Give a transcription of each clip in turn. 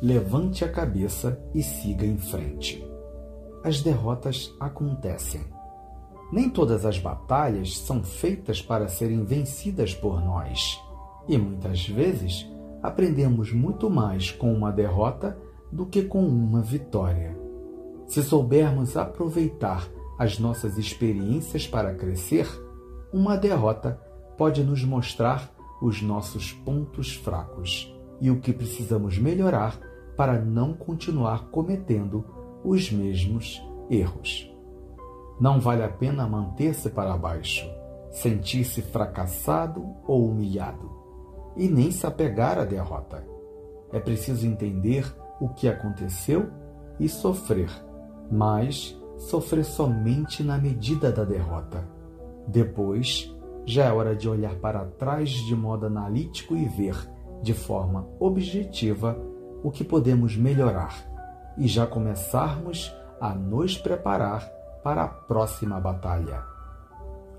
levante a cabeça e siga em frente. As derrotas acontecem. Nem todas as batalhas são feitas para serem vencidas por nós, e muitas vezes aprendemos muito mais com uma derrota do que com uma vitória. Se soubermos aproveitar as nossas experiências para crescer, uma derrota pode nos mostrar os nossos pontos fracos e o que precisamos melhorar para não continuar cometendo os mesmos erros. Não vale a pena manter-se para baixo, sentir-se fracassado ou humilhado, e nem se apegar à derrota. É preciso entender o que aconteceu e sofrer, mas sofrer somente na medida da derrota. Depois, já é hora de olhar para trás de modo analítico e ver, de forma objetiva, o que podemos melhorar e já começarmos a nos preparar para a próxima batalha.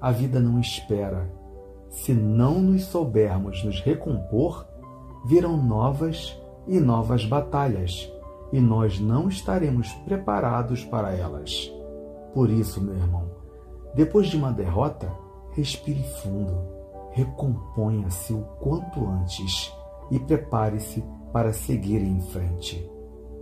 A vida não espera. Se não nos soubermos nos recompor, virão novas e novas batalhas e nós não estaremos preparados para elas. Por isso, meu irmão, depois de uma derrota, respire fundo, recomponha-se o quanto antes e prepare-se para seguir em frente.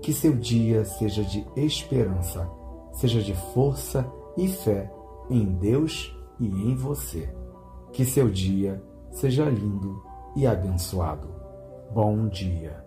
Que seu dia seja de esperança, seja de força e fé em Deus e em você. Que seu dia seja lindo e abençoado. Bom dia.